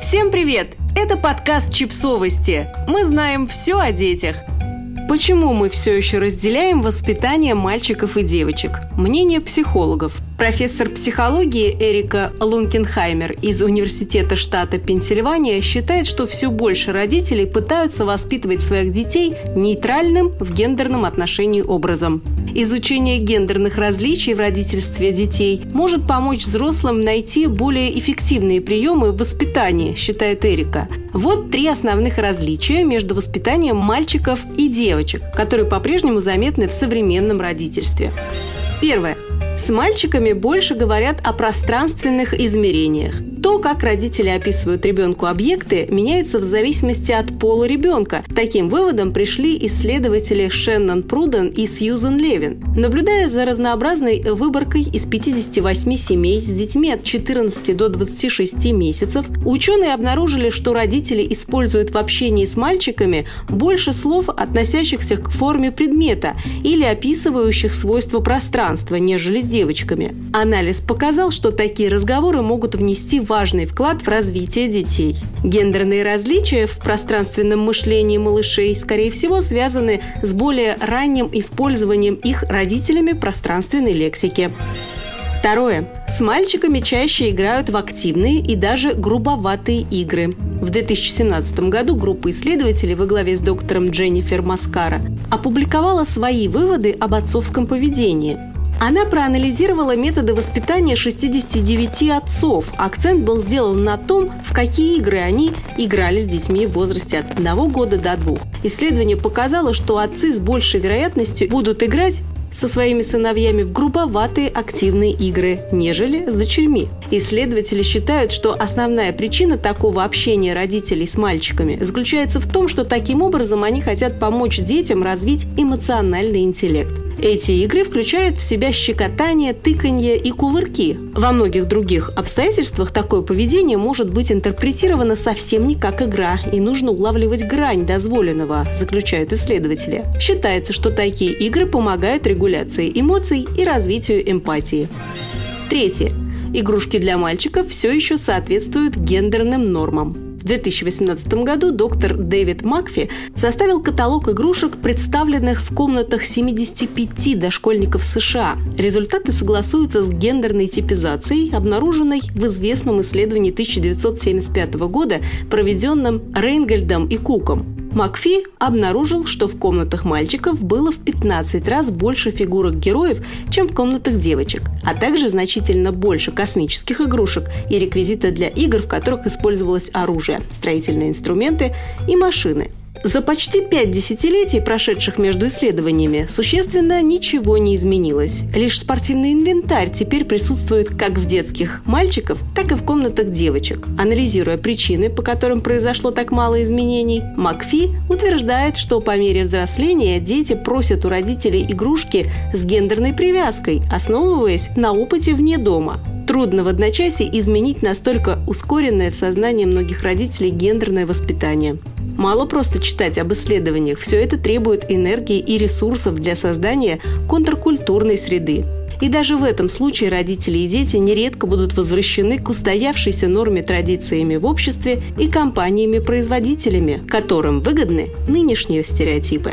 Всем привет! Это подкаст «Чипсовости». Мы знаем все о детях. Почему мы все еще разделяем воспитание мальчиков и девочек? Мнение психологов. Профессор психологии Эрика Лункенхаймер из Университета штата Пенсильвания считает, что все больше родителей пытаются воспитывать своих детей нейтральным в гендерном отношении образом. Изучение гендерных различий в родительстве детей может помочь взрослым найти более эффективные приемы в воспитании, считает Эрика. Вот три основных различия между воспитанием мальчиков и девочек, которые по-прежнему заметны в современном родительстве. Первое. С мальчиками больше говорят о пространственных измерениях. То, как родители описывают ребенку объекты, меняется в зависимости от пола ребенка. Таким выводом пришли исследователи Шеннон Пруден и Сьюзен Левин. Наблюдая за разнообразной выборкой из 58 семей с детьми от 14 до 26 месяцев, ученые обнаружили, что родители используют в общении с мальчиками больше слов, относящихся к форме предмета или описывающих свойства пространства, нежели с девочками. Анализ показал, что такие разговоры могут внести в важный вклад в развитие детей. Гендерные различия в пространственном мышлении малышей, скорее всего, связаны с более ранним использованием их родителями пространственной лексики. Второе. С мальчиками чаще играют в активные и даже грубоватые игры. В 2017 году группа исследователей во главе с доктором Дженнифер Маскара опубликовала свои выводы об отцовском поведении – она проанализировала методы воспитания 69 отцов. Акцент был сделан на том, в какие игры они играли с детьми в возрасте от 1 года до 2. Исследование показало, что отцы с большей вероятностью будут играть со своими сыновьями в грубоватые активные игры, нежели с дочерьми. Исследователи считают, что основная причина такого общения родителей с мальчиками заключается в том, что таким образом они хотят помочь детям развить эмоциональный интеллект. Эти игры включают в себя щекотание, тыканье и кувырки. Во многих других обстоятельствах такое поведение может быть интерпретировано совсем не как игра, и нужно улавливать грань дозволенного, заключают исследователи. Считается, что такие игры помогают регуляции эмоций и развитию эмпатии. Третье. Игрушки для мальчиков все еще соответствуют гендерным нормам. В 2018 году доктор Дэвид Макфи составил каталог игрушек, представленных в комнатах 75 дошкольников США. Результаты согласуются с гендерной типизацией, обнаруженной в известном исследовании 1975 года, проведенном Рейнгельдом и Куком. Макфи обнаружил, что в комнатах мальчиков было в 15 раз больше фигурок героев, чем в комнатах девочек, а также значительно больше космических игрушек и реквизита для игр, в которых использовалось оружие, строительные инструменты и машины – за почти пять десятилетий, прошедших между исследованиями, существенно ничего не изменилось. Лишь спортивный инвентарь теперь присутствует как в детских мальчиков, так и в комнатах девочек. Анализируя причины, по которым произошло так мало изменений, Макфи утверждает, что по мере взросления дети просят у родителей игрушки с гендерной привязкой, основываясь на опыте вне дома. Трудно в одночасье изменить настолько ускоренное в сознании многих родителей гендерное воспитание. Мало просто читать об исследованиях, все это требует энергии и ресурсов для создания контркультурной среды. И даже в этом случае родители и дети нередко будут возвращены к устоявшейся норме традициями в обществе и компаниями-производителями, которым выгодны нынешние стереотипы.